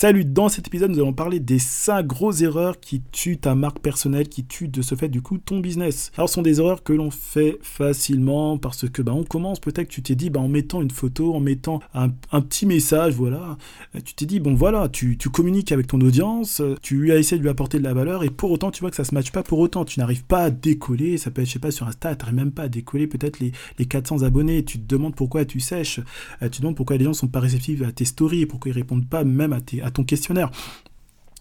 Salut, dans cet épisode, nous allons parler des 5 grosses erreurs qui tuent ta marque personnelle, qui tuent de ce fait du coup ton business. Alors ce sont des erreurs que l'on fait facilement parce que bah, on commence, peut-être que tu t'es dit bah, en mettant une photo, en mettant un, petit message, voilà, tu t'es dit bon voilà, tu, communiques avec ton audience, tu lui as essayé de lui apporter de la valeur et pour autant tu vois que ça se matche pas pour autant, tu n'arrives pas à décoller, ça peut être je sais pas sur Insta, tu même pas à décoller peut-être les, les 400 abonnés, tu te demandes pourquoi tu sèches, euh, tu te demandes pourquoi les gens sont pas réceptifs à tes stories, pourquoi ils répondent pas même à tes ton questionnaire.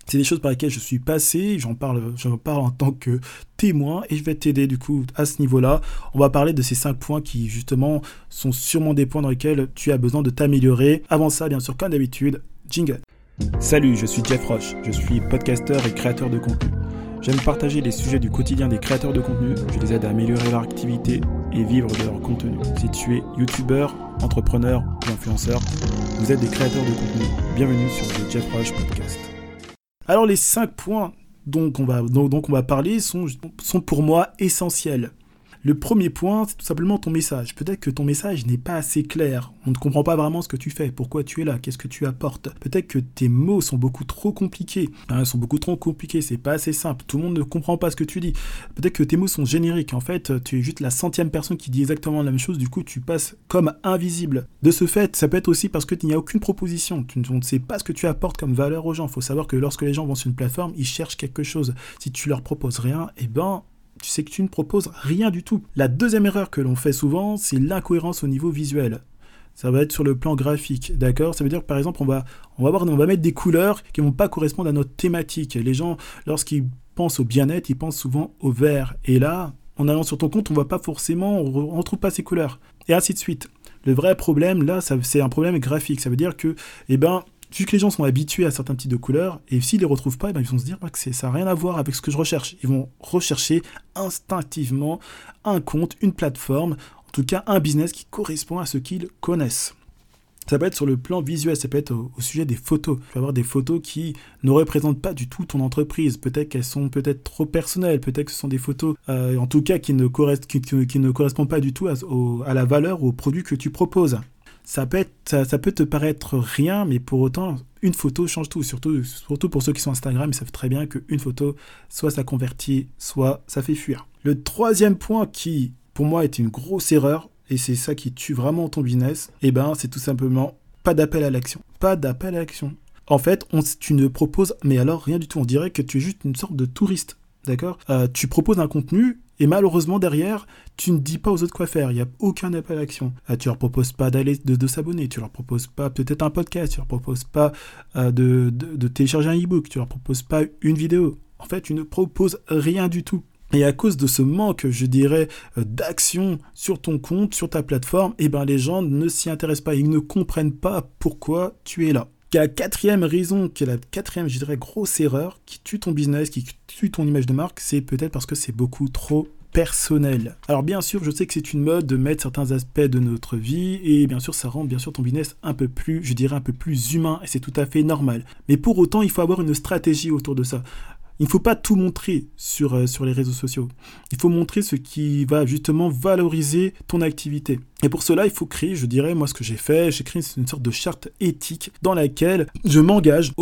C'est des choses par lesquelles je suis passé, j'en parle, j'en parle en tant que témoin et je vais t'aider du coup à ce niveau-là. On va parler de ces cinq points qui justement sont sûrement des points dans lesquels tu as besoin de t'améliorer. Avant ça, bien sûr, comme d'habitude, jingle. Salut, je suis Jeff Roche, je suis podcasteur et créateur de contenu. J'aime partager les sujets du quotidien des créateurs de contenu, je les aide à améliorer leur activité et vivre de leur contenu. Si tu es youtubeur, entrepreneur ou influenceur, vous êtes des créateurs de contenu. Bienvenue sur le Jeff Rush Podcast. Alors les 5 points dont on va, parler sont pour moi essentiels. Le premier point, c'est tout simplement ton message. Peut-être que ton message n'est pas assez clair. On ne comprend pas vraiment ce que tu fais, pourquoi tu es là, qu'est-ce que tu apportes. Peut-être que tes mots sont beaucoup trop compliqués. Hein, sont beaucoup trop compliqués, c'est pas assez simple. Tout le monde ne comprend pas ce que tu dis. Peut-être que tes mots sont génériques. En fait, tu es juste la centième personne qui dit exactement la même chose. Du coup, tu passes comme invisible. De ce fait, ça peut être aussi parce que n'y a aucune proposition. Tu ne sais pas ce que tu apportes comme valeur aux gens. Il faut savoir que lorsque les gens vont sur une plateforme, ils cherchent quelque chose. Si tu leur proposes rien, eh ben, sais que tu ne proposes rien du tout. La deuxième erreur que l'on fait souvent, c'est l'incohérence au niveau visuel. Ça va être sur le plan graphique, d'accord? Ça veut dire que par exemple, on va, on va, on va mettre des couleurs qui ne vont pas correspondre à notre thématique. Les gens, lorsqu'ils pensent au bien-être, ils pensent souvent au vert. Et là, en allant sur ton compte, on ne va pas forcément, on ne trouve pas ces couleurs. Et ainsi de suite. Le vrai problème, là, c'est un problème graphique. Ça veut dire que, eh ben, vu que les gens sont habitués à certains types de couleurs, et s'ils les retrouvent pas, eh ben, ils vont se dire bah, que ça n'a rien à voir avec ce que je recherche. Ils vont rechercher instinctivement un compte, une plateforme, en tout cas un business qui correspond à ce qu'ils connaissent. Ça peut être sur le plan visuel, ça peut être au, sujet des photos. Tu vas avoir des photos qui ne représentent pas du tout ton entreprise. Peut-être qu'elles sont peut-être trop personnelles, peut-être que ce sont des photos, euh, en tout cas, qui ne, correspondent pas du tout à la valeur ou au produit que tu proposes ça peut, ça, peut te paraître rien, mais pour autant, une photo change tout. Surtout, surtout pour ceux qui sont Instagram, ils savent très bien qu'une photo, soit ça convertit, soit ça fait fuir. Le troisième point qui, pour moi, est une grosse erreur, et c'est ça qui tue vraiment ton business, eh ben, c'est tout simplement pas d'appel à l'action. Pas d'appel à l'action. En fait, on, tu ne proposes, mais alors rien du tout. On dirait que tu es juste une sorte de touriste. D'accord? Euh, Tu proposes un contenu et malheureusement, derrière, tu ne dis pas aux autres quoi faire. Il n'y a aucun appel à l'action. Ah, tu leur proposes pas d'aller de, s'abonner. Tu leur proposes pas peut-être un podcast. Tu leur proposes pas euh, de, de, télécharger un e-book. Tu leur proposes pas une vidéo. En fait, tu ne proposes rien du tout. Et à cause de ce manque, je dirais, euh, d'action sur ton compte, sur ta plateforme, eh ben les gens ne s'y intéressent pas. Ils ne comprennent pas pourquoi tu es là. La quatrième raison, qui la quatrième, je dirais, grosse erreur qui tue ton business, qui tue ton image de marque, c'est peut-être parce que c'est beaucoup trop personnel. Alors bien sûr, je sais que c'est une mode de mettre certains aspects de notre vie et bien sûr, ça rend bien sûr ton business un peu plus, je dirais un peu plus humain et c'est tout à fait normal. Mais pour autant, il faut avoir une stratégie autour de ça. Il ne faut pas tout montrer sur, euh, sur les réseaux sociaux. Il faut montrer ce qui va justement valoriser ton activité. Et pour cela, il faut créer, je dirais, moi ce que j'ai fait, j'ai créé une sorte de charte éthique dans laquelle je m'engage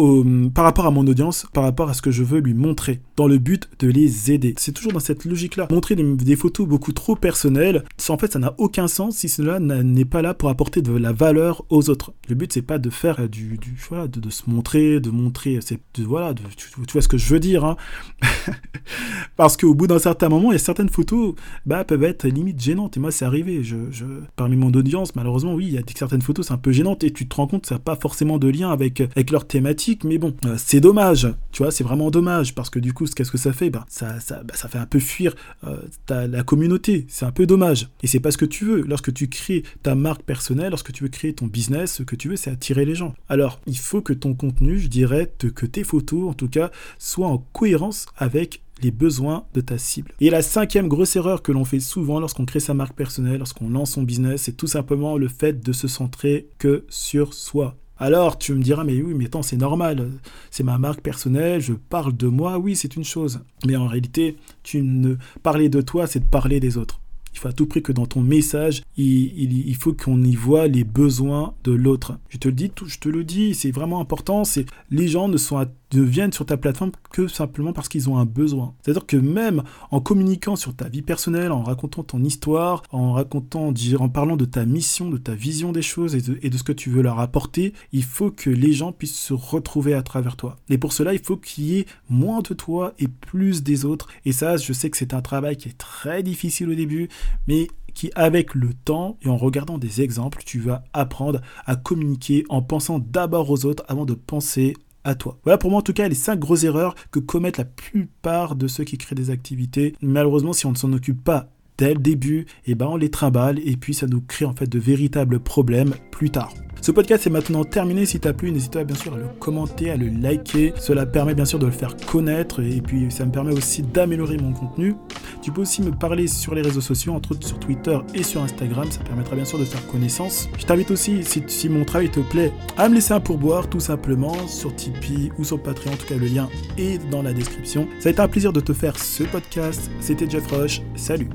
par rapport à mon audience, par rapport à ce que je veux lui montrer, dans le but de les aider. C'est toujours dans cette logique-là. Montrer des, photos beaucoup trop personnelles, en fait, ça n'a aucun sens si cela n'est pas là pour apporter de la valeur aux autres. Le but, c'est pas de faire du, du voilà, de, se montrer, de montrer, voilà, tu, vois ce que je veux dire, hein. Parce qu'au bout d'un certain moment, il y a certaines photos, bah, peuvent être limite gênantes. Et moi, c'est arrivé. je parmi mon audience, malheureusement, oui, il y a certaines photos, c'est un peu gênante et tu te rends compte ça n'a pas forcément de lien avec, avec leur thématique, mais bon, euh, c'est dommage, tu vois, c'est vraiment dommage parce que du coup, qu'est-ce que ça fait? Bah, ça, ça, bah, ça fait un peu fuir euh, la communauté, c'est un peu dommage. Et c'est pas ce que tu veux. Lorsque tu crées ta marque personnelle, lorsque tu veux créer ton business, ce que tu veux, c'est attirer les gens. Alors, il faut que ton contenu, je dirais, que tes photos, en tout cas, soient en cohérence avec les besoins de ta cible. Et la cinquième grosse erreur que l'on fait souvent lorsqu'on crée sa marque personnelle, lorsqu'on lance son business, c'est tout simplement le fait de se centrer que sur soi. Alors tu me diras, mais oui, mais attends, c'est normal, c'est ma marque personnelle, je parle de moi, oui, c'est une chose. Mais en réalité, tu ne parler de toi, c'est de parler des autres. Il faut à tout prix que dans ton message, il, il, faut qu'on y voit les besoins de l'autre. Je te le dis, je te le dis, c'est vraiment important. C'est les gens ne sont ne viennent sur ta plateforme que simplement parce qu'ils ont un besoin. C'est-à-dire que même en communiquant sur ta vie personnelle, en racontant ton histoire, en racontant, en parlant de ta mission, de ta vision des choses et de, et de ce que tu veux leur apporter, il faut que les gens puissent se retrouver à travers toi. Et pour cela, il faut qu'il y ait moins de toi et plus des autres. Et ça, je sais que c'est un travail qui est très difficile au début, mais qui, avec le temps et en regardant des exemples, tu vas apprendre à communiquer en pensant d'abord aux autres avant de penser Voilà pour moi en tout cas les 5 grosses erreurs que commettent la plupart de ceux qui créent des activités. Malheureusement, si on ne s'en occupe pas dès le début, eh ben on les trimballe et puis ça nous crée en fait de véritables problèmes plus tard. Ce podcast est maintenant terminé. Si t'as plu, n'hésite pas bien sûr à le commenter, à le liker. Cela permet bien sûr de le faire connaître et puis ça me permet aussi d'améliorer mon contenu. Tu peux aussi me parler sur les réseaux sociaux, entre autres sur Twitter et sur Instagram. Ça permettra bien sûr de faire connaissance. Je t'invite aussi, si, mon travail te plaît, à me laisser un pourboire tout simplement sur Tipeee ou sur Patreon. En tout cas, le lien est dans la description. Ça a été un plaisir de te faire ce podcast. C'était Jeff Rush. Salut